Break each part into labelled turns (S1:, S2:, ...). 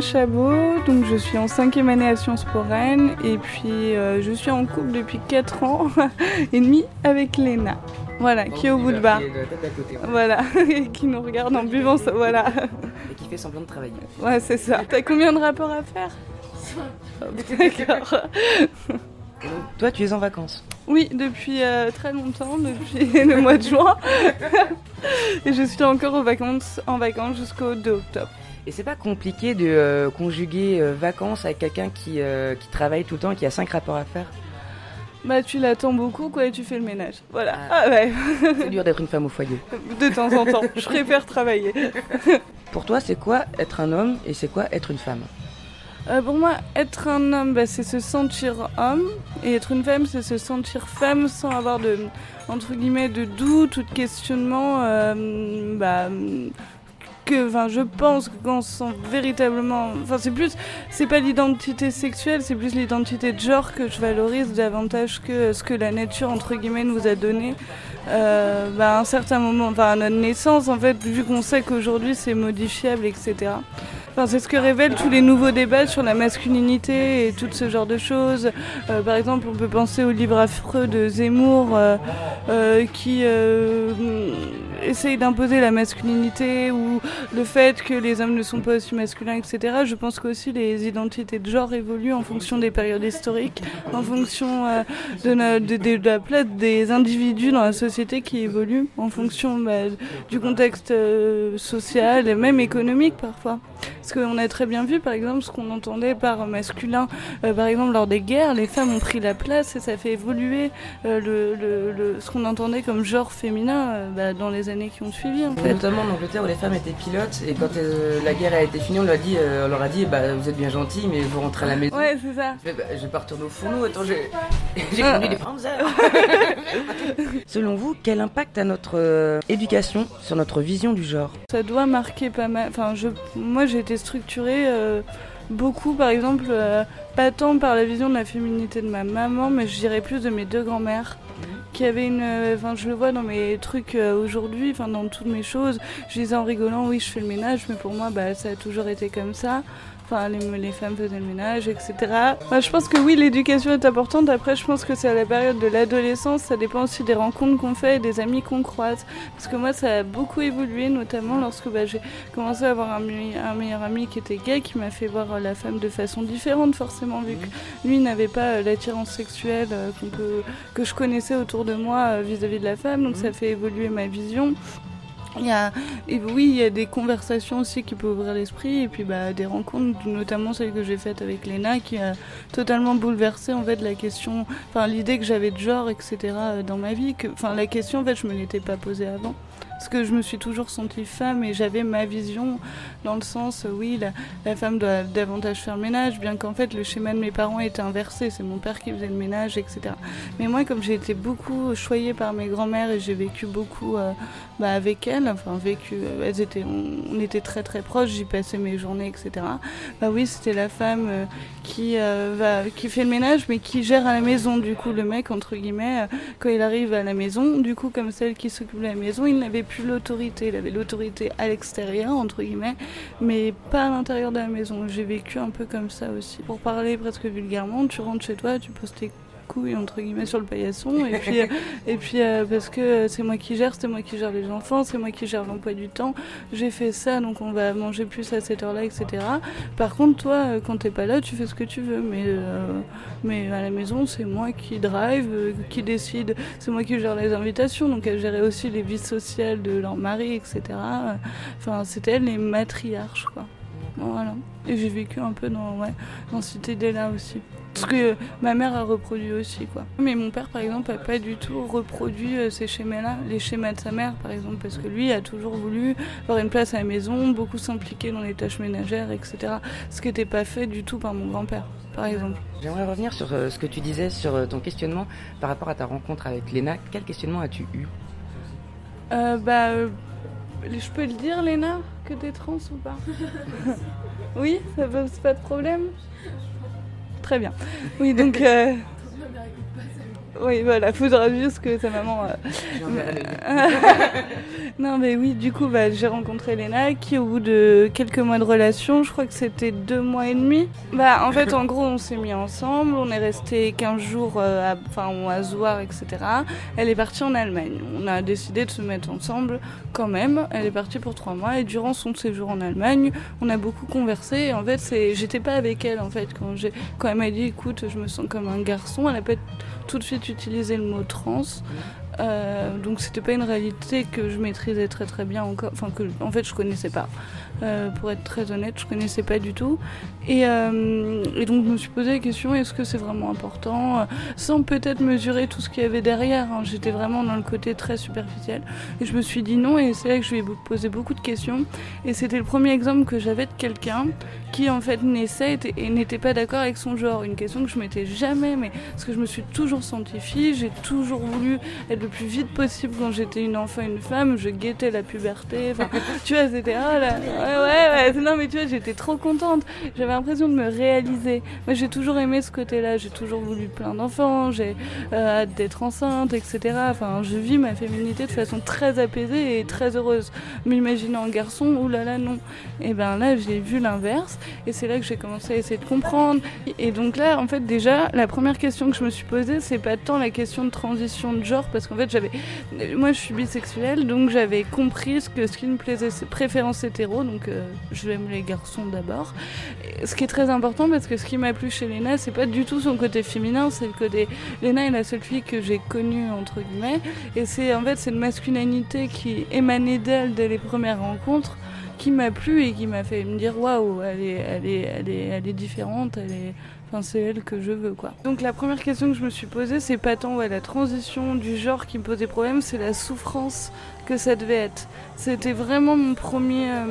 S1: Chabot, donc je suis en cinquième année à Sciences Po Rennes, et puis euh, je suis en couple depuis 4 ans et demi avec Léna. Voilà, qui est au bout de bar. Voilà, et qui nous regarde en buvant ça, voilà.
S2: Et qui fait semblant de travailler.
S1: Ouais, c'est ça. T'as combien de rapports à faire? D'accord.
S2: Toi, tu es en vacances.
S1: Oui, depuis euh, très longtemps, depuis le mois de juin. et je suis encore aux vacances, en vacances jusqu'au 2 octobre.
S2: Et c'est pas compliqué de euh, conjuguer euh, vacances avec quelqu'un qui, euh, qui travaille tout le temps et qui a cinq rapports à faire
S1: Bah, tu l'attends beaucoup, quoi, et tu fais le ménage. Voilà.
S2: Ah.
S1: Ah ouais,
S2: C'est dur d'être une femme au foyer.
S1: de temps en temps. Je préfère travailler.
S2: Pour toi, c'est quoi être un homme et c'est quoi être une femme?
S1: Pour moi, être un homme, bah, c'est se sentir homme, et être une femme, c'est se sentir femme sans avoir de, entre guillemets, de doute ou de questionnement. bah, que, enfin, je pense que quand sent véritablement, enfin, c'est plus, c'est pas l'identité sexuelle, c'est plus l'identité de genre que je valorise davantage que ce que la nature entre guillemets nous a donné. Euh, bah, à un certain moment, enfin, à notre naissance, en fait, vu qu'on sait qu'aujourd'hui c'est modifiable, etc. Enfin, c'est ce que révèlent tous les nouveaux débats sur la masculinité et tout ce genre de choses. Euh, par exemple, on peut penser au livre affreux de Zemmour euh, euh, qui euh, essaye d'imposer la masculinité ou le fait que les hommes ne sont pas aussi masculins, etc. Je pense qu'aussi les identités de genre évoluent en fonction des périodes historiques, en fonction euh, de, la place des individus dans la société qui évoluent, en fonction bah, du contexte euh, social et même économique parfois. Parce qu'on a très bien vu, par exemple, ce qu'on entendait par masculin, euh, par exemple, lors des guerres, les femmes ont pris la place et ça fait évoluer le, ce qu'on entendait comme genre féminin bah, dans les années qui ont suivi, en fait.
S2: Notamment en Angleterre où les femmes étaient pilotes et quand euh, la guerre a été finie, on leur a dit, euh, on leur a dit bah, vous êtes bien gentils mais vous rentrez à la maison.
S1: Ouais, c'est ça.
S2: Je vais, bah, je vais pas retourner au fourneau, attends, j'ai j'ai conduit des Panzers. Selon vous, quel impact a notre euh, éducation sur notre vision du genre?
S1: Ça doit marquer pas mal. Enfin, je, moi, j'ai été structurée euh, beaucoup, par exemple, euh, pas tant par la vision de la féminité de ma maman, mais je dirais plus de mes deux grands-mères. Qui avaient une. euh, Enfin, je le vois dans mes trucs euh, aujourd'hui, enfin, dans toutes mes choses. Je disais en rigolant, oui, je fais le ménage, mais pour moi, bah, ça a toujours été comme ça. Enfin, les, les femmes faisaient le ménage, etc. Je pense que oui, l'éducation est importante. Après, je pense que c'est à la période de l'adolescence. Ça dépend aussi des rencontres qu'on fait et des amis qu'on croise. Parce que moi, ça a beaucoup évolué, notamment lorsque bah, j'ai commencé à avoir un, me- un meilleur ami qui était gay, qui m'a fait voir la femme de façon différente, forcément, vu que lui n'avait pas euh, l'attirance sexuelle euh, qu'on peut, que je connaissais autour de moi euh, vis-à-vis de la femme. Donc, ça fait évoluer ma vision. Il y a, oui, il y a des conversations aussi qui peuvent ouvrir l'esprit et puis bah, des rencontres, notamment celle que j'ai faite avec Léna, qui a totalement bouleversé en fait la question, enfin l'idée que j'avais de genre, etc. euh, dans ma vie. Que, enfin la question en fait, je me l'étais pas posée avant. Parce que je me suis toujours sentie femme et j'avais ma vision dans le sens, euh, oui, la, femme doit davantage faire le ménage, bien qu'en fait le schéma de mes parents était inversé, c'est mon père qui faisait le ménage, etc. Mais moi, comme j'ai été beaucoup choyée par mes grands-mères et j'ai vécu beaucoup euh, bah, avec elles, enfin vécu, euh, elles étaient, on, était très très proches, j'y passais mes journées, etc. Bah oui, c'était la femme qui va, qui fait le ménage, mais qui gère à la maison. Du coup, le mec entre guillemets, quand il arrive à la maison, du coup, comme celle qui s'occupe de la maison, il n'avait plus l'autorité. Il avait l'autorité à l'extérieur entre guillemets, mais pas à l'intérieur de la maison. J'ai vécu un peu comme ça aussi. Pour parler presque vulgairement, tu rentres chez toi, tu poses tes couilles entre guillemets sur le paillasson. Et puis euh, et puis euh, parce que euh, c'est moi qui gère c'est moi qui gère les enfants c'est moi qui gère l'emploi du temps. J'ai fait ça donc on va manger plus à cette heure là etc par contre toi quand t'es pas là tu fais ce que tu veux. Mais mais à la maison c'est moi qui drive qui décide. C'est moi qui gère les invitations. Donc elle gérait aussi les vies sociales de leur mari etc enfin c'était elles les matriarches quoi. Voilà. Et j'ai vécu un peu dans, ouais, dans cette idée-là aussi. Parce que ma mère a reproduit aussi, quoi. Mais mon père, par exemple, n'a pas du tout reproduit euh, ces schémas-là, les schémas de sa mère, par exemple, parce que lui a toujours voulu avoir une place à la maison, beaucoup s'impliquer dans les tâches ménagères, etc. Ce qui n'était pas fait du tout par mon grand-père, par exemple.
S2: J'aimerais revenir sur euh, ce que tu disais, sur euh, ton questionnement par rapport à ta rencontre avec Léna. Quel questionnement as-tu eu?
S1: Euh, Bah, je peux le dire, Léna, que t'es trans ou pas? Oui, ça pose pas de problème? Très bien. Oui, donc. Oui, voilà, faudra juste que sa maman. Euh... non, mais oui, du coup, bah, j'ai rencontré Léna qui, au bout de quelques mois de relation, je crois que c'était deux mois et demi. Bah, en fait, en gros, on s'est mis ensemble, on est resté 15 jours euh, à, enfin, à Zouar, etc. Elle est partie en Allemagne. On a décidé de se mettre ensemble quand même. Elle est partie pour trois mois et durant son séjour en Allemagne, on a beaucoup conversé. Et en fait, c'est, j'étais pas avec elle en fait quand j'ai, quand elle m'a dit, écoute, je me sens comme un garçon. Elle a pas tout de suite utilisé le mot trans. Euh, donc c'était pas une réalité que je maîtrisais très très bien encore, enfin que en fait je connaissais pas. Euh, pour être très honnête, je connaissais pas du tout. Et, euh, et donc je me suis posé la question est-ce que c'est vraiment important Sans peut-être mesurer tout ce qu'il y avait derrière. Hein. J'étais vraiment dans le côté très superficiel. Et je me suis dit non, et c'est là que je lui ai posé beaucoup de questions. Et c'était le premier exemple que j'avais de quelqu'un qui en fait naissait et n'était pas d'accord avec son genre. Une question que je m'étais jamais, mais parce que je me suis toujours sentie fille, j'ai toujours voulu être le plus vite possible quand j'étais une enfant, une femme, je guettais la puberté. Enfin, tu vois, c'était oh là, ouais, ouais, ouais. Non, mais tu vois, j'étais trop contente. J'avais l'impression de me réaliser. Moi, j'ai toujours aimé ce côté-là. J'ai toujours voulu plein d'enfants. J'ai euh, hâte d'être enceinte, etc. Enfin, je vis ma féminité de façon très apaisée et très heureuse. M'imaginant en garçon, oulala, non. Et ben là, j'ai vu l'inverse. Et c'est là que j'ai commencé à essayer de comprendre. Et donc là, en fait, déjà, la première question que je me suis posée, c'est pas tant la question de transition de genre, parce qu'en fait, j'avais, moi, je suis bisexuelle, donc j'avais compris ce que ce qui me plaisait, c'est préférence hétéro, euh, je aime les garçons d'abord. Ce qui est très important, parce que ce qui m'a plu chez Léna, c'est pas du tout son côté féminin, c'est le côté. Léna est la seule fille que j'ai connue entre guillemets, et c'est en fait c'est une masculinité qui émanait d'elle dès les premières rencontres qui m'a plu et qui m'a fait me dire waouh, elle est, elle, est, elle, est, elle est différente, elle est. C'est elle que je veux quoi. Donc la première question que je me suis posée, c'est pas tant ouais, la transition du genre qui me posait problème, c'est la souffrance que ça devait être. C'était vraiment mon premier. Euh,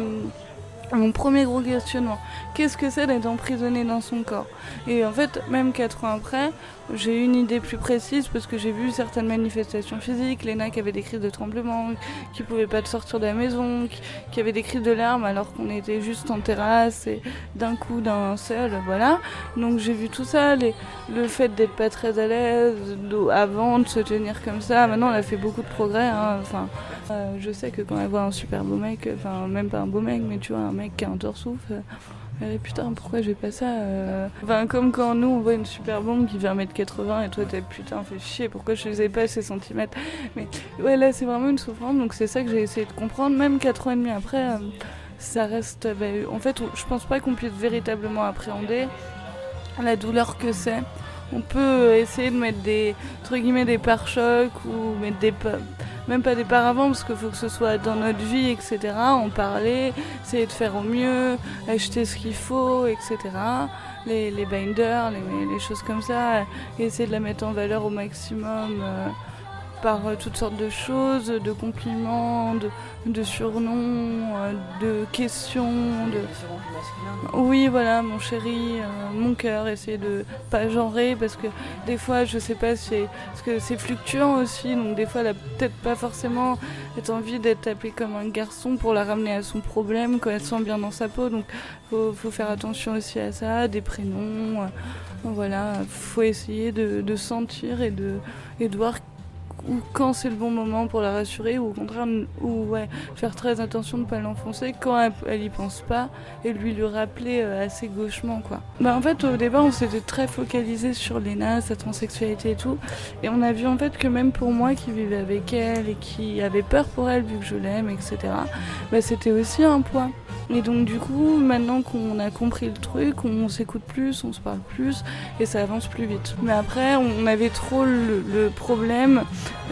S1: mon premier gros questionnement. Qu'est-ce que c'est d'être emprisonné dans son corps? Et en fait, même quatre ans après, j'ai eu une idée plus précise parce que j'ai vu certaines manifestations physiques, Léna qui avait des crises de tremblement, qui pouvait pas sortir de la maison, qui, avait des crises de larmes alors qu'on était juste en terrasse et d'un coup d'un seul, voilà. Donc j'ai vu tout ça, le fait d'être pas très à l'aise avant de se tenir comme ça. Maintenant, elle a fait beaucoup de progrès. Hein. Enfin, euh, je sais que quand elle voit un super beau mec, enfin même pas un beau mec, mais tu vois un mec qui a un torse ouf. Euh, putain, pourquoi j'ai pas ça euh Enfin, comme quand nous on voit une super bombe qui fait 1m80 et toi t'es putain, fait chier, pourquoi je faisais pas ces centimètres Mais ouais, là c'est vraiment une souffrance, donc c'est ça que j'ai essayé de comprendre, même 4 ans et demi après, euh, ça reste. Bah, en fait, je pense pas qu'on puisse véritablement appréhender la douleur que c'est. On peut essayer de mettre des, entre guillemets, des pare-chocs ou mettre des même pas des paravents parce qu'il faut que ce soit dans notre vie, etc. En parler, essayer de faire au mieux, acheter ce qu'il faut, etc. Les, binders, les, les, choses comme ça, essayer de la mettre en valeur au maximum. Euh, par euh, toutes sortes de choses, de compliments, de, de surnoms, euh, de questions. De... Oui, voilà, mon chéri, euh, mon cœur, essayer de pas genrer parce que des fois, je sais pas, c'est parce que c'est fluctuant aussi, donc des fois, elle a peut-être pas forcément être envie d'être appelée comme un garçon pour la ramener à son problème quand elle se sent bien dans sa peau, donc faut, faut faire attention aussi à ça, des prénoms, voilà, faut essayer de, de sentir et de, et de voir ou quand c'est le bon moment pour la rassurer, ou au contraire, ou ouais, faire très attention de ne pas l'enfoncer quand elle, elle, y pense pas, et lui lui rappeler euh, assez gauchement quoi. Bah en fait au départ on s'était très focalisé sur Léna, sa transsexualité et tout, et on a vu en fait que même pour moi qui vivais avec elle et qui avait peur pour elle vu que je l'aime, etc. Bah c'était aussi un poids. Et donc du coup, maintenant qu'on a compris le truc, on s'écoute plus, on se parle plus et ça avance plus vite. Mais après, on avait trop le, problème.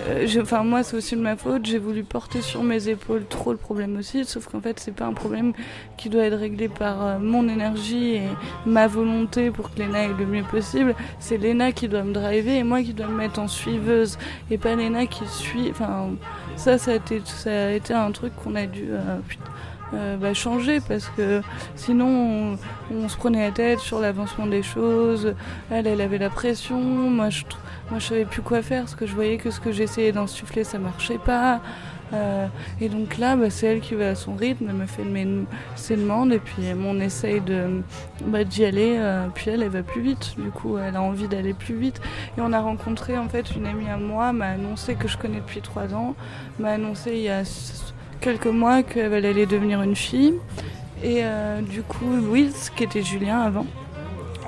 S1: Euh, enfin moi, c'est aussi de ma faute. J'ai voulu porter sur mes épaules trop le problème aussi, sauf qu'en fait, c'est pas un problème qui doit être réglé par euh, mon énergie et ma volonté pour que Léna ait le mieux possible. C'est Léna qui doit me driver et moi qui dois me mettre en suiveuse et pas Léna qui suit. Enfin, ça, ça a été, ça a été un truc qu'on a dû. Euh, euh, bah, changer parce que sinon on, se prenait la tête sur l'avancement des choses. Elle, elle avait la pression. Moi, je, moi, je savais plus quoi faire parce que je voyais que ce que j'essayais d'insuffler, ça marchait pas. Euh, et donc là, bah, c'est elle qui va à son rythme, elle me fait ses demandes et puis on essaye de bah, d'y aller. Euh, puis elle, elle va plus vite. Du coup, elle a envie d'aller plus vite. Et on a rencontré en fait une amie à moi, m'a annoncé que je connais depuis trois ans, m'a annoncé il y a quelques mois qu'elle allait devenir une fille. Et euh, du coup, Louise, qui était Julien avant.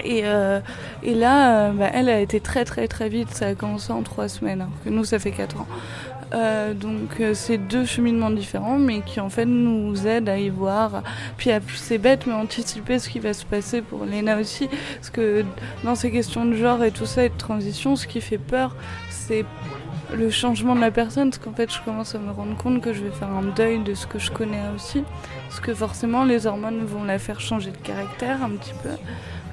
S1: Et, euh, et là, euh, bah, elle a été très très très vite, ça a commencé en trois semaines, hein, que nous ça fait quatre ans. donc c'est deux cheminements différents, mais qui en fait nous aident à y voir. Puis c'est bête, mais anticiper ce qui va se passer pour Léna aussi, parce que dans ces questions de genre et tout ça et de transition, ce qui fait peur, c'est le changement de la personne, parce qu'en fait, je commence à me rendre compte que je vais faire un deuil de ce que je connais aussi. Parce que forcément, les hormones vont la faire changer de caractère un petit peu.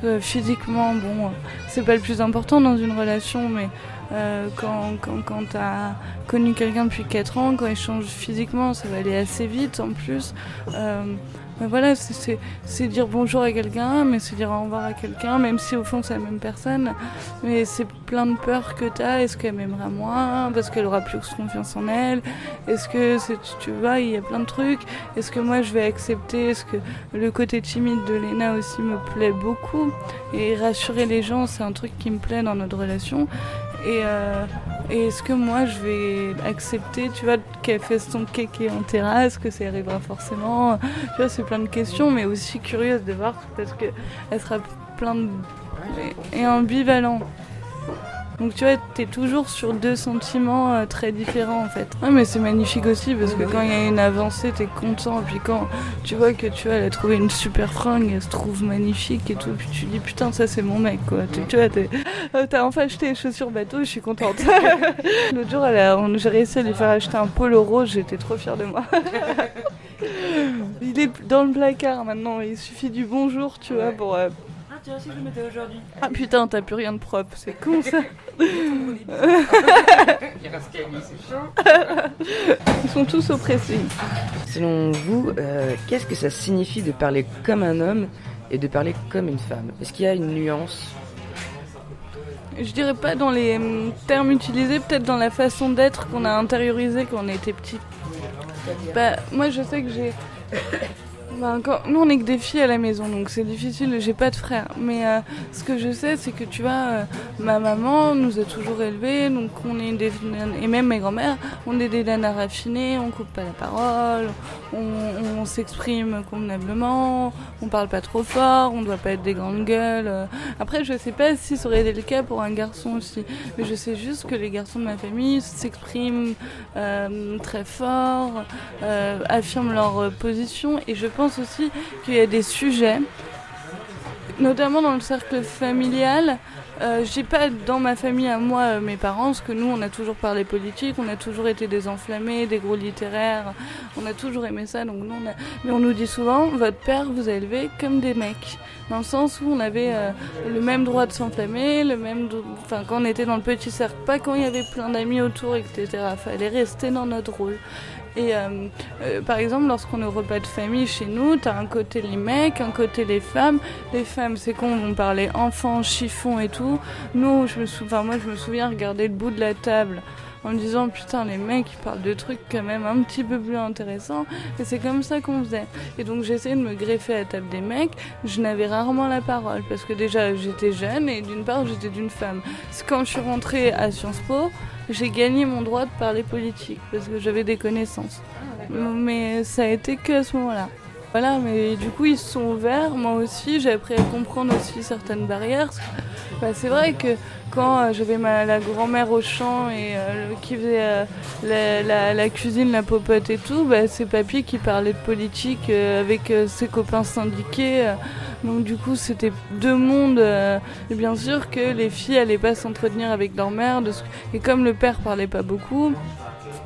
S1: Euh, physiquement, bon, euh, c'est pas le plus important dans une relation, mais euh, quand, quand, quand tu as connu quelqu'un depuis 4 ans, quand il change physiquement, ça va aller assez vite en plus. Mais voilà, c'est dire bonjour à quelqu'un, mais c'est dire au revoir à quelqu'un, même si au fond c'est la même personne. Mais c'est plein de peurs que tu. Est-ce qu'elle m'aimera moins? Parce qu'elle aura plus confiance en elle? Est-ce que, tu vois, il y a plein de trucs. Est-ce que moi je vais accepter? Est-ce que le côté timide de Lena aussi me plaît beaucoup? Et rassurer les gens, c'est un truc qui me plaît dans notre relation. Et, euh, est-ce que moi je vais accepter, tu vois, qu'elle fait son kéké en terrasse, que ça arrivera forcément? Tu vois, c'est plein de questions, mais aussi curieuse de voir parce qu'elle sera plein de. et ambivalent. Donc tu vois, t'es toujours sur deux sentiments euh, très différents en fait. Ouais, mais c'est magnifique aussi parce que quand il y a une avancée, t'es content. Et puis quand tu vois que tu vois, elle a trouvé une super fringue, elle se trouve magnifique et tout, puis tu dis putain, ça c'est mon mec quoi. Tu vois, euh, t'as enfin acheté les chaussures bateau, je suis contente. L'autre jour, j'ai réussi à lui faire acheter un polo rose, j'étais trop fière de moi. il est dans le placard maintenant, il suffit du bonjour, tu vois, pour. Euh,
S2: tiens, si je le mettais aujourd'hui.
S1: Ah putain, t'as plus rien de propre, c'est con ça. Ils sont tous oppressés.
S2: Selon vous, euh, qu'est-ce que ça signifie de parler comme un homme et de parler comme une femme? Est-ce qu'il y a une nuance?
S1: Je dirais pas dans les hum, termes utilisés, peut-être dans la façon d'être qu'on a intériorisé quand on était petit. Bah, moi je sais que j'ai bah, nous, on est que des filles à la maison, donc c'est difficile. J'ai pas de frère. Mais euh, ce que je sais, c'est que tu vois, euh, ma maman nous a toujours élevés, donc on est des. Et même mes grands-mères, on est des nanas raffinées, on coupe pas la parole, on, s'exprime convenablement, on parle pas trop fort, on doit pas être des grandes gueules. Après, je sais pas si ça aurait été le cas pour un garçon aussi. Mais je sais juste que les garçons de ma famille s'expriment euh, très fort, affirment leur position, et je pense aussi qu'il y a des sujets, notamment dans le cercle familial. Euh, j'ai pas dans ma famille à moi euh, mes parents, parce que nous on a toujours parlé politique, on a toujours été des enflammés, des gros littéraires, on a toujours aimé ça. Donc nous, mais on nous dit souvent, votre père vous a élevé comme des mecs, dans le sens où on avait euh, le même droit de s'enflammer, le même, enfin quand on était dans le petit cercle, pas quand il y avait plein d'amis autour, etc. Fallait rester dans notre rôle. Et euh, euh, par exemple, lorsqu'on est au repas de famille chez nous, t'as un côté les mecs, un côté les femmes. Les femmes, c'est con, on parlait enfants, chiffon et tout. Nous, je me souviens, moi, je me souviens regarder le bout de la table en me disant putain les mecs ils parlent de trucs quand même un petit peu plus intéressants et c'est comme ça qu'on faisait et donc j'essayais de me greffer à la table des mecs je n'avais rarement la parole parce que déjà j'étais jeune et d'une part j'étais d'une femme quand je suis rentrée à Sciences Po j'ai gagné mon droit de parler politique parce que j'avais des connaissances. Mais ça a été que à ce moment-là. Voilà, mais du coup ils se sont ouverts, moi aussi, j'ai appris à comprendre aussi certaines barrières. Bah, c'est vrai que quand euh, j'avais ma la grand-mère au champ et euh, qui faisait euh, la, cuisine, la popote et tout, bah, c'est papy qui parlait de politique avec ses copains syndiqués. donc du coup, c'était deux mondes. et bien sûr que les filles allaient pas s'entretenir avec leur mère. et comme le père parlait pas beaucoup,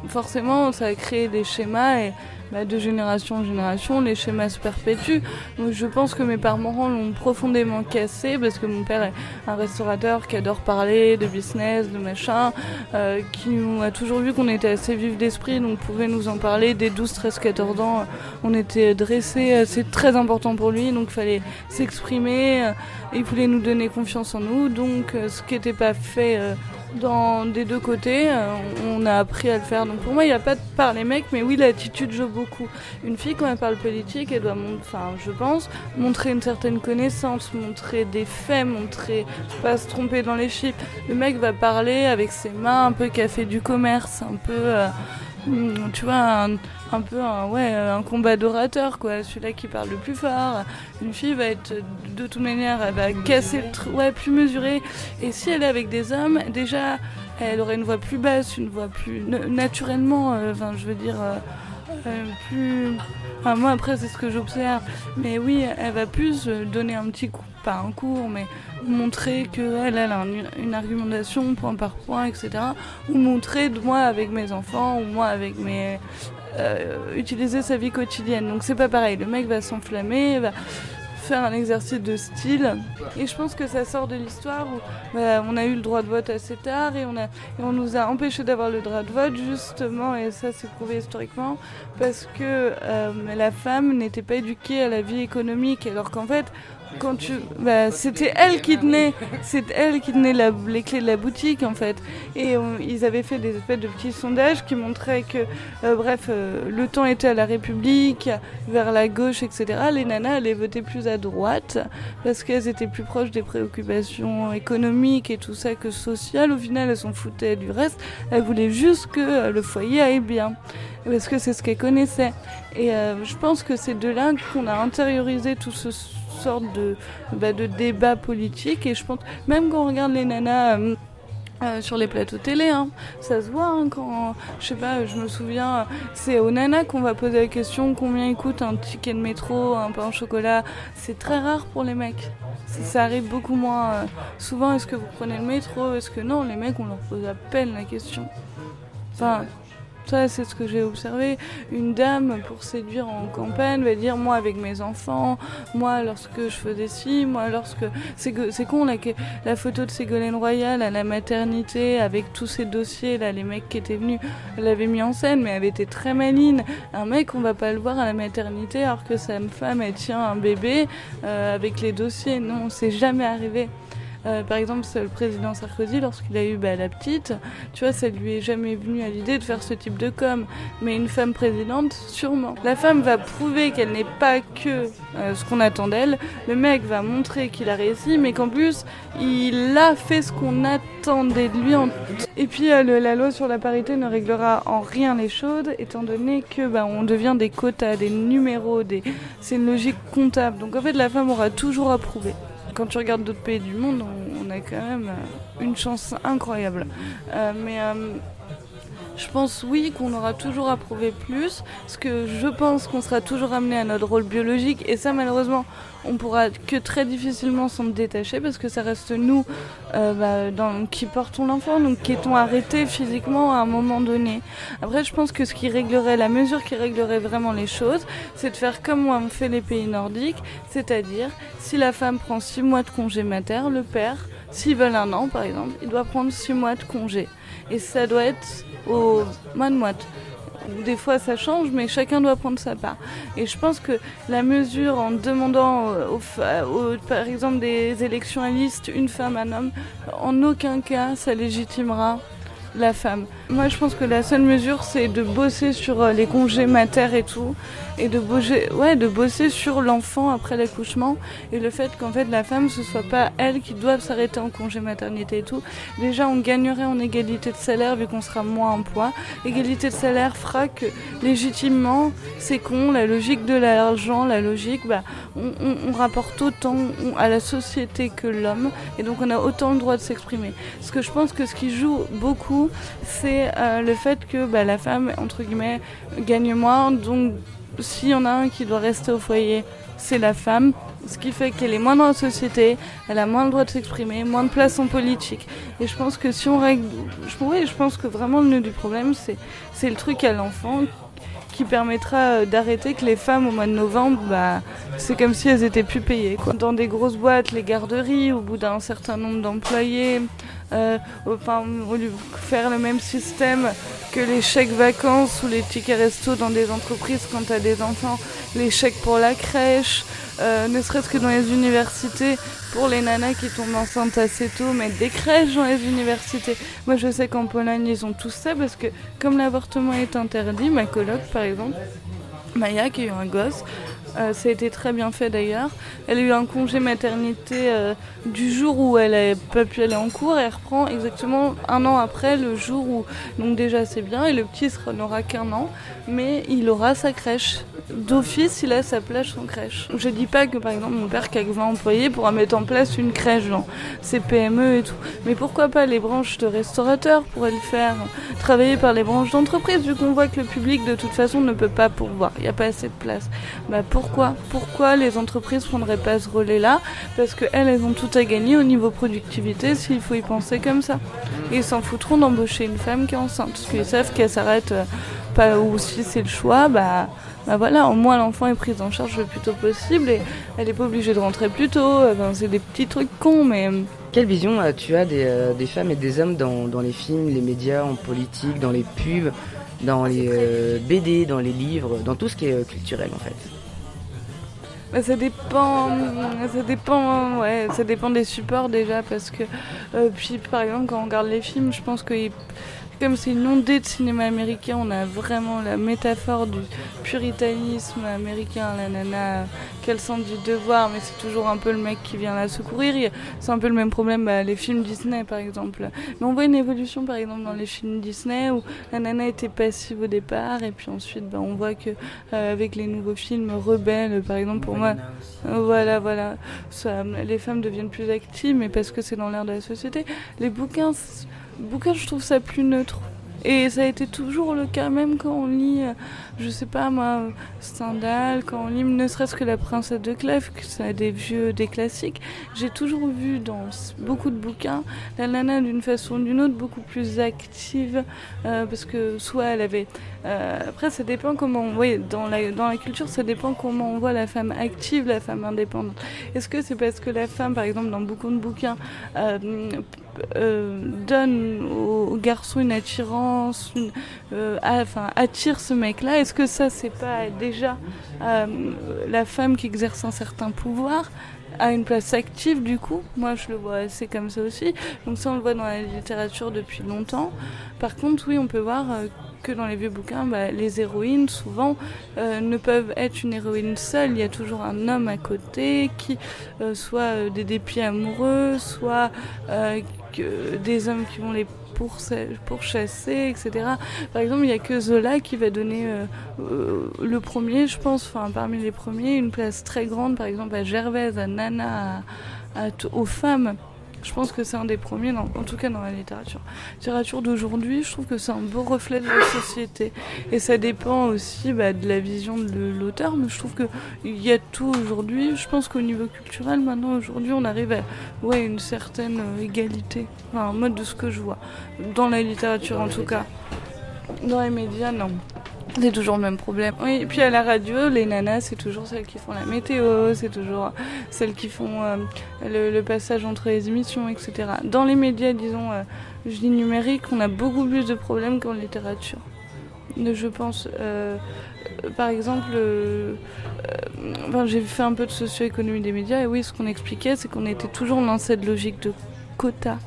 S1: forcément, ça a créé des schémas bah, de génération en génération, les schémas se perpétuent. Donc je pense que mes parents l'ont profondément cassé parce que mon père est un restaurateur qui adore parler de business, de machin, euh, qui a toujours vu qu'on était assez vif d'esprit, donc pouvait nous en parler dès 12, 13, 14 ans. On était dressés, euh, c'est très important pour lui, donc il fallait s'exprimer. euh, il voulait nous donner confiance en nous, donc euh, ce qui n'était pas fait dans des deux côtés, euh, on a appris à le faire. Donc pour moi, il n'y a pas de par les mecs, mais oui, l'attitude joue beaucoup. Une fille, quand elle parle politique, elle doit, enfin, je pense, montrer une certaine connaissance, montrer des faits, montrer, pas se tromper dans les chiffres. Le mec va parler avec ses mains, un peu fait du commerce, un peu, euh, tu vois, un, peu un, ouais, un combat d'orateur, quoi. Celui-là qui parle le plus fort. Une fille va être, de toute manière, elle va casser le tr- ouais, plus mesurée. Et si elle est avec des hommes, déjà, elle aurait une voix plus basse, une voix plus na- naturellement, euh, je veux dire, euh, euh, plus. Enfin, moi, après, c'est ce que j'observe. Mais oui, elle va plus donner un petit coup, pas un cours, mais montrer qu'elle elle a un- une argumentation point par point, etc. Ou montrer, de moi, avec mes enfants, ou moi, avec mes. euh, utiliser sa vie quotidienne. Donc, c'est pas pareil. Le mec va s'enflammer, va faire un exercice de style. Et je pense que ça sort de l'histoire où bah, on a eu le droit de vote assez tard et on, a, on nous a empêché d'avoir le droit de vote justement, et ça c'est prouvé historiquement, parce que euh, la femme n'était pas éduquée à la vie économique, alors qu'en fait, bah, c'était elle qui tenait, les clés de la boutique en fait. Et on- ils avaient fait des espèces de petits sondages qui montraient que, euh, bref, euh, le temps était à la République, vers la gauche, etc. Les nanas allaient voter plus à droite parce qu'elles étaient plus proches des préoccupations économiques et tout ça que sociales. Au final, elles s'en foutaient du reste. Elles voulaient juste que euh, le foyer aille bien parce que c'est ce qu'elles connaissaient. Et euh, je pense que c'est de là qu'on a intériorisé tout ce sorte de, bah, de débat politique. Et je pense, même quand on regarde les nanas. euh, euh, sur les plateaux télé, hein. ça se voit hein, quand, je sais pas, je me souviens, c'est aux nanas qu'on va poser la question combien il coûte un ticket de métro, un pain au chocolat. C'est très rare pour les mecs. Ça, ça arrive beaucoup moins. euh, souvent, est-ce que vous prenez le métro Est-ce que non? Les mecs, on leur pose à peine la question. Enfin, ça, c'est ce que j'ai observé. Une dame, pour séduire en campagne, va dire Moi, avec mes enfants, moi, lorsque je faisais ci, moi, lorsque. C'est con, la photo de Ségolène Royal à la maternité, avec tous ces dossiers, là, les mecs qui étaient venus, l'avait mis en scène, mais elle avait été très maligne. Un mec, on va pas le voir à la maternité, alors que sa femme, elle tient un bébé euh, avec les dossiers. Non, c'est jamais arrivé. Euh, par exemple, le président Sarkozy, lorsqu'il a eu bah, la petite, tu vois, ça lui est jamais venu à l'idée de faire ce type de com. Mais une femme présidente, sûrement. La femme va prouver qu'elle n'est pas que euh, ce qu'on attend d'elle. Le mec va montrer qu'il a réussi, mais qu'en plus, il a fait ce qu'on attendait de lui. Et puis, euh, la loi sur la parité ne réglera en rien les choses, étant donné que bah, on devient des quotas, des numéros, des... c'est une logique comptable. Donc en fait, la femme aura toujours à prouver quand tu regardes d'autres pays du monde, on, a quand même euh, une chance incroyable. Euh, mais euh, je pense oui qu'on aura toujours à prouver plus, parce que je pense qu'on sera toujours amené à notre rôle biologique, et ça malheureusement on pourra que très difficilement s'en détacher, parce que ça reste nous euh, bah, qui portons l'enfant, donc qui arrêtés physiquement à un moment donné. Après je pense que ce qui réglerait, la mesure qui réglerait vraiment les choses, c'est de faire comme ont fait les pays nordiques, c'est-à-dire si la femme prend 6 mois de congé mater, le père, s'ils veulent un an par exemple, il doit prendre 6 mois de congé. Et ça doit être au mois de moite. Des fois ça change, mais chacun doit prendre sa part. Et je pense que la mesure en demandant, par exemple, des élections à liste, une femme, un homme, en aucun cas ça légitimera la femme. Moi, je pense que la seule mesure, c'est de bosser sur euh, les congés mater et tout, et de bosser, ouais, de bosser sur l'enfant après l'accouchement, et le fait qu'en fait la femme, ce soit pas elle qui doit s'arrêter en congé maternité et tout. Déjà, on gagnerait en égalité de salaire vu qu'on sera moins en poids. Égalité de salaire fera que légitimement, c'est con, la logique de l'argent, la logique, bah, on, on rapporte autant à la société que l'homme, et donc on a autant le droit de s'exprimer. Parce que je pense que ce qui joue beaucoup, c'est euh, le fait que bah, la femme, entre guillemets, gagne moins. Donc, s'il y en a un qui doit rester au foyer, c'est la femme. Ce qui fait qu'elle est moins dans la société, elle a moins le droit de s'exprimer, moins de place en politique. Et je pense que si on règle. Je, ouais, je pense que vraiment le nœud du problème, c'est le truc à l'enfant qui permettra euh, d'arrêter que les femmes au mois de novembre, bah, c'est comme si elles étaient plus payées. Quoi. Dans des grosses boîtes, les garderies, au bout d'un certain nombre d'employés, euh, au faire le même système que les chèques vacances ou les tickets resto dans des entreprises quand tu des enfants, les chèques pour la crèche, euh, ne serait-ce que dans les universités, pour les nanas qui tombent enceintes assez tôt, mettre des crèches dans les universités. Moi, je sais qu'en Pologne, ils ont tout ça parce que comme l'avortement est interdit, ma coloc, par exemple, Maya, qui a eu un gosse, euh, ça a très bien fait d'ailleurs. Elle a eu un congé maternité euh, du jour où elle n'a pas pu aller en cours et elle reprend exactement un an après le jour où. Donc déjà c'est bien et le petit n'aura qu'un an, mais il aura sa crèche. D'office, il a sa place en crèche. Je dis pas que par exemple mon père qui a 20 employés pourra mettre en place une crèche dans ses PME et tout. Mais pourquoi pas les branches de restaurateurs pourraient le faire Travailler par les branches d'entreprise vu qu'on voit que le public de toute façon ne peut pas pourvoir. Il n'y a pas assez de place. Bah, pourquoi? Pourquoi les entreprises ne prendraient pas ce relais-là? Parce qu'elles, elles ont tout à gagner au niveau productivité s'il faut y penser comme ça. ils s'en foutront d'embaucher une femme qui est enceinte. Parce qu'ils savent qu'elle s'arrête euh, pas, ou si c'est le choix, bah, bah voilà, au moins l'enfant est prise en charge le plus tôt possible et elle n'est pas obligée de rentrer plus tôt. c'est des petits trucs cons, mais. Euh,
S2: Quelle vision euh, tu as des, des, femmes et des hommes dans, dans, les films, les médias, en politique, dans les pubs, dans les BD, dans les livres, dans tout ce qui est culturel en fait?
S1: Ça dépend, ça dépend, ouais, ça dépend des supports déjà parce que euh, puis par exemple quand on regarde les films, je pense que comme c'est une ondée de cinéma américain, on a vraiment la métaphore du puritanisme américain, la nana qu'elle sent du devoir, mais c'est toujours un peu le mec qui vient la secourir. C'est un peu le même problème, bah, les films Disney par exemple. Mais on voit une évolution par exemple dans les films Disney où la nana était passive au départ et puis ensuite bah, on voit que euh, avec les nouveaux films rebelles, par exemple pour moi, voilà, voilà, ça, les femmes deviennent plus actives, mais parce que c'est dans l'air de la société. Les bouquins bouquin, je trouve ça plus neutre. Et ça a été toujours le cas, même quand on lit, euh, je sais pas moi, Stendhal, quand on lit ne serait-ce que La Princesse de Clèves, que c'est des vieux, des classiques. J'ai toujours vu dans beaucoup de bouquins la nana d'une façon ou d'une autre beaucoup plus active, euh, parce que soit elle avait. Euh, après, ça dépend comment. Oui, dans la, dans la culture, ça dépend comment on voit la femme active, la femme indépendante. Est-ce que c'est parce que la femme, par exemple, dans beaucoup de bouquins, donne au, garçon une attirance, euh, attire ce mec-là, est-ce que ça c'est pas déjà euh, la femme qui exerce un certain pouvoir a une place active du coup? Moi je le vois assez comme ça aussi. Donc ça on le voit dans la littérature depuis longtemps. Par contre oui on peut voir que dans les vieux bouquins, bah, les héroïnes, souvent, ne peuvent être une héroïne seule. Il y a toujours un homme à côté qui soit des dépits amoureux, soit des hommes qui vont les pourchasser, etc. Par exemple, il n'y a que Zola qui va donner euh, euh, le premier, je pense, enfin parmi les premiers, une place très grande, par exemple à Gervaise, à Nana, aux femmes. Je pense que c'est un des premiers, en tout cas dans la littérature. Littérature d'aujourd'hui, je trouve que c'est un beau reflet de la société. Et ça dépend aussi bah, de la vision de l'auteur, mais je trouve qu'il y a tout aujourd'hui. Je pense qu'au niveau culturel, maintenant, aujourd'hui, on arrive à ouais, une certaine euh, égalité, enfin, en mode de ce que je vois. Dans la littérature, en tout cas. Dans les médias, non. C'est toujours le même problème. Oui, et puis à la radio, les nanas, c'est toujours celles qui font la météo, c'est toujours celles qui font euh, le, passage entre les émissions, etc. Dans les médias, disons, euh, je dis numérique, on a beaucoup plus de problèmes qu'en littérature. Je pense, euh, par exemple, j'ai fait un peu de socio-économie des médias, et oui, ce qu'on expliquait, c'est qu'on était toujours dans cette logique de quota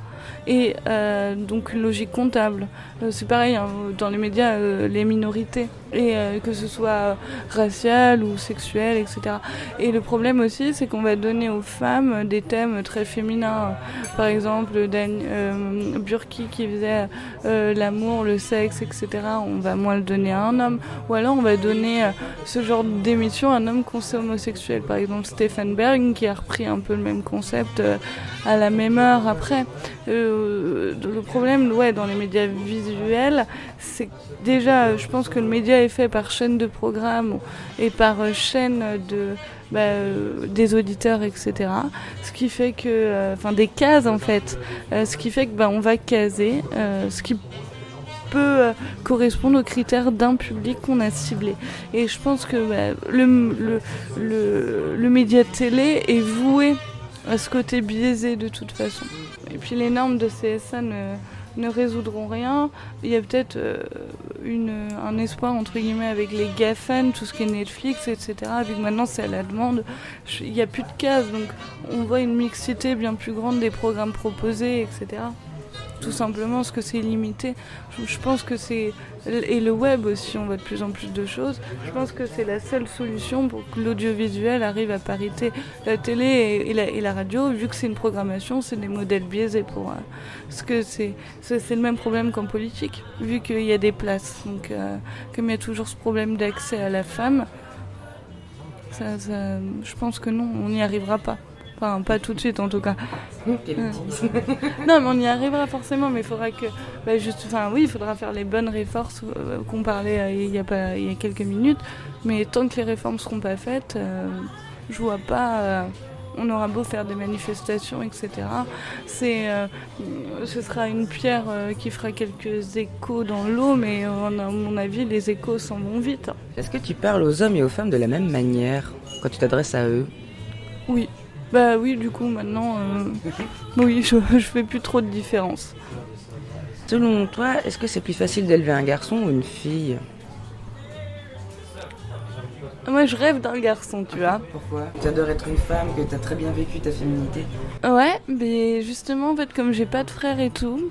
S1: et euh, donc logique comptable. Euh, c'est pareil hein, dans les médias, euh, les minorités, et que ce soit racial ou sexuel, etc. Et le problème aussi, c'est qu'on va donner aux femmes des thèmes très féminins. Par exemple, Dan, Burki qui faisait l'amour, le sexe, etc. On va moins le donner à un homme. Ou alors on va donner ce genre d'émission à un homme qu'on sait homosexuel. Par exemple, Stephen Berg qui a repris un peu le même concept à la même heure après. le problème, ouais, dans les médias visuels, c'est déjà, je pense que le média est fait par chaîne de programme et par euh, chaîne de, bah, euh, des auditeurs, etc. Ce qui fait que, euh, enfin, des cases en fait. ce qui fait que, bah, on va caser ce qui peut correspondre aux critères d'un public qu'on a ciblé. Et je pense que bah, le, le, le, média télé est voué à ce côté biaisé de toute façon. Et puis les normes de CSA ne ne résoudront rien. Il y a peut-être euh, un espoir entre guillemets avec les GAFAN, tout ce qui est Netflix, etc. Vu maintenant c'est à la demande, il n'y a plus de cases, donc on voit une mixité bien plus grande des programmes proposés, etc tout simplement parce que c'est limité. Je, pense que c'est et le web aussi, on voit de plus en plus de choses. Je pense que c'est la seule solution pour que l'audiovisuel arrive à parité. La télé et, la, radio, vu que c'est une programmation, c'est des modèles biaisés pour. Euh, parce que c'est le même problème qu'en politique, vu qu'il y a des places. Donc euh, comme il y a toujours ce problème d'accès à la femme, je pense que non, on n'y arrivera pas. Enfin, pas tout de suite en tout cas. non, mais on y arrivera forcément, mais il faudra que. Bah, juste, enfin, oui, il faudra faire les bonnes réformes euh, qu'on parlait euh, il, y a pas, il y a quelques minutes. Mais tant que les réformes ne seront pas faites, euh, je vois pas. on aura beau faire des manifestations, etc. C'est, ce sera une pierre qui fera quelques échos dans l'eau, mais à mon avis, les échos s'en vont vite.
S2: Est-ce que tu parles aux hommes et aux femmes de la même manière quand tu t'adresses à eux?
S1: Oui. Bah oui, du coup, maintenant, euh, oui, je, je fais plus trop de différence.
S2: Selon toi, est-ce que c'est plus facile d'élever un garçon ou une fille?
S1: Moi, je rêve d'un garçon, tu vois.
S2: Pourquoi? Tu adores être une femme, que tu as très bien vécu ta féminité
S1: Ouais, mais justement, en fait, comme j'ai pas de frère et tout,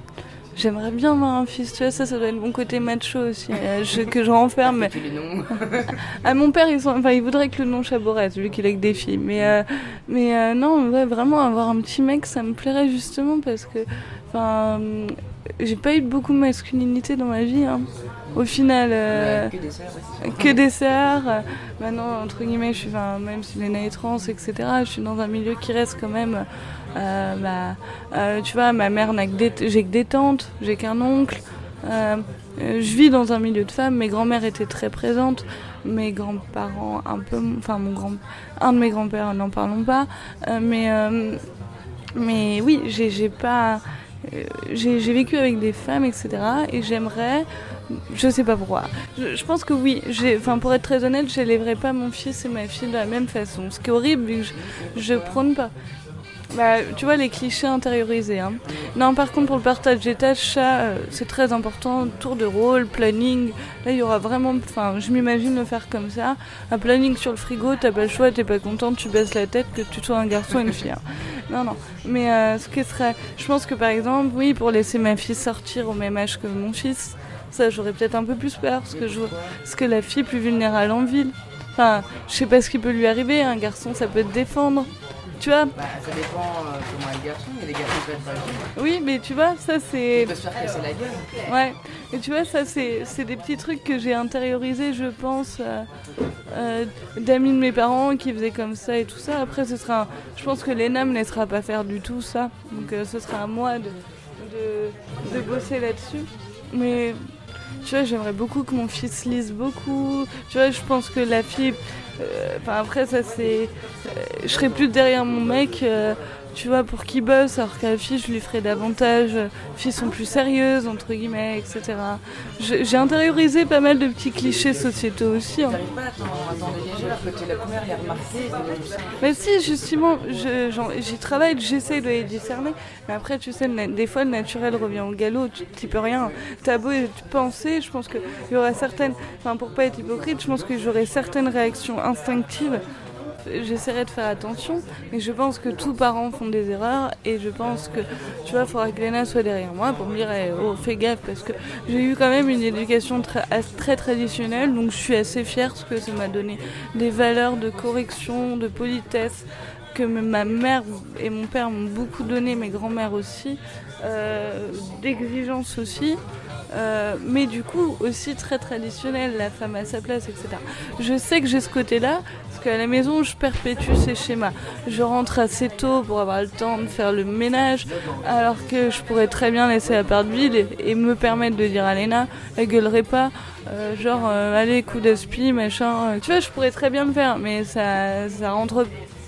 S1: J'aimerais bien avoir un fils, tu vois, ça, ça doit être mon côté macho aussi, euh, que je renferme. Mais... ah, mon père, il, enfin, il voudrait que le nom Chaborès, vu qu'il a que des filles. Mais, euh, mais euh, non, ouais, vraiment, avoir un petit mec, ça me plairait justement parce que, enfin, j'ai pas eu beaucoup de masculinité dans ma vie. Hein. Au final,
S2: que des sœurs.
S1: Que des sœurs. maintenant, entre guillemets, je suis, même si les est trans, etc., je suis dans un milieu qui reste quand même bah, euh, tu vois, ma mère n'a que des, j'ai que des tantes, j'ai qu'un oncle. Euh, je vis dans un milieu de femmes. Mes grands-mères étaient très présentes. Mes grands-parents un peu, enfin mon grand, un de mes grands-pères, n'en parlons pas. mais mais oui, j'ai pas, j'ai vécu avec des femmes, etc. Et j'aimerais je sais pas pourquoi. Je, pense que oui. Enfin, pour être très honnête, je n'élèverai pas mon fils et ma fille de la même façon. Ce qui est horrible, vu que je, je prône pas. Bah, tu vois, les clichés intériorisés. Hein. Non, par contre, pour le partage des tâches, euh, c'est très important. Tour de rôle, planning. Là, il y aura vraiment. Enfin, je m'imagine le faire comme ça. Un planning sur le frigo, t'as pas le choix, t'es pas contente, tu baisses la tête, que tu sois un garçon ou une fille. Hein. Non, non. Mais euh, ce qui serait. Je pense que par exemple, oui, pour laisser ma fille sortir au même âge que mon fils, ça, j'aurais peut-être un peu plus peur. Parce que, je... parce que la fille plus vulnérable en ville. Enfin, je sais pas ce qui peut lui arriver. Un garçon, ça peut te défendre. Tu vois
S2: bah, Ça dépend euh, comment est le garçon. Il y a des garçons qui peuvent être
S1: Oui, mais tu vois, ça c'est.
S2: Il peut se faire casser la gueule.
S1: Ouais. Et tu vois, ça c'est des petits trucs que j'ai intériorisés, je pense, euh, euh, d'amis de mes parents qui faisaient comme ça et tout ça. Après, ce sera. Je pense que l'ENA me laissera pas faire du tout ça. Donc ce sera à moi de, de, de bosser là-dessus. Mais tu vois, j'aimerais beaucoup que mon fils lise beaucoup. Tu vois, je pense que la fille euh, enfin après ça c'est, euh, je serais plus derrière mon mec. Euh, tu vois, pour qu'il bosse, alors qu'à la fille, je lui ferais davantage. Les filles sont plus sérieuses, entre guillemets, etc. J'ai intériorisé pas mal de petits clichés sociétaux aussi.
S2: Hein.
S1: Mais si, justement, j'y travaille, j'essaie de les discerner. Mais après, tu sais, des fois, le naturel revient au galop, tu n'y peux rien. T'as beau penser, je pense qu'il y aura certaines. Enfin, pour pas être hypocrite, je pense que j'aurai certaines réactions instinctives j'essaierai de faire attention. Mais je pense que tous parents font des erreurs et je pense que, tu vois, il faudra que Léna soit derrière moi pour me dire, eh, oh, fais gaffe parce que j'ai eu quand même une éducation très, très traditionnelle, donc je suis assez fière parce que ça m'a donné des valeurs de correction, de politesse que ma mère et mon père m'ont beaucoup donné, mes grands-mères aussi, euh, d'exigence aussi. Euh, mais du coup aussi très traditionnel, la femme à sa place, etc. Je sais que j'ai ce côté-là, parce qu'à la maison, je perpétue ces schémas. Je rentre assez tôt pour avoir le temps de faire le ménage, alors que je pourrais très bien laisser la part d'huile et, me permettre de dire à Léna, elle gueulerait pas. Euh, genre, allez, coup d'aspi, machin. Tu vois, je pourrais très bien le faire, mais ça, ça rentre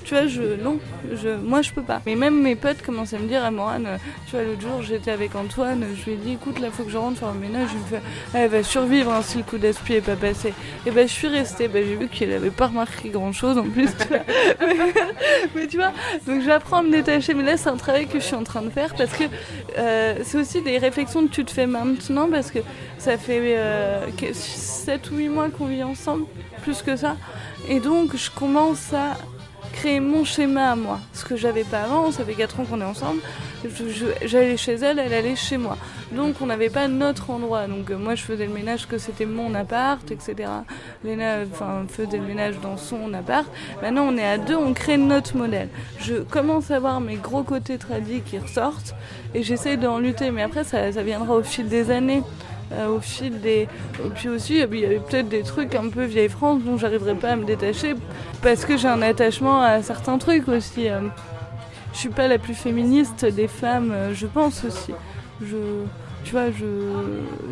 S1: tu vois, je, non, je, moi je peux pas. Mais même mes potes commencent à me dire, à Morane, euh, tu vois, l'autre jour j'étais avec Antoine, je lui ai dit, écoute, là faut que je rentre faire le ménage, il me fait, elle va survivre hein, si le coup d'aspi est pas passé. Et ben je suis restée, ben, j'ai vu qu'il avait pas remarqué grand chose en plus, mais, tu vois, donc j'apprends à me détacher, mais là c'est un travail que je suis en train de faire parce que euh, c'est aussi des réflexions que tu te fais maintenant parce que ça fait euh, 7 ou 8 mois qu'on vit ensemble, plus que ça. Et donc je commence à créer mon schéma à moi. Ce que j'avais pas avant, ça fait 4 ans qu'on est ensemble. J'allais chez elle, elle allait chez moi. Donc on n'avait pas notre endroit. Donc euh, moi je faisais le ménage que c'était mon appart, etc. Léna enfin, faisait le ménage dans son appart. Maintenant on est à deux, on crée notre modèle. Je commence à voir mes gros côtés tradis qui ressortent et j'essaie d'en lutter. Mais après ça, ça viendra au fil des années. Euh, au fil des. Puis aussi, il y avait peut-être des trucs un peu vieille France dont j'arriverai pas à me détacher parce que j'ai un attachement à certains trucs aussi. Euh. Je suis pas la plus féministe des femmes, euh, je pense aussi. Je, tu vois,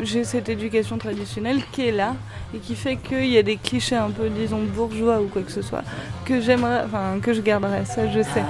S1: j'ai cette éducation traditionnelle qui est là et qui fait qu'il y a des clichés un peu, disons, bourgeois ou quoi que ce soit que j'aimerais, enfin, que je garderai. Ça, je sais.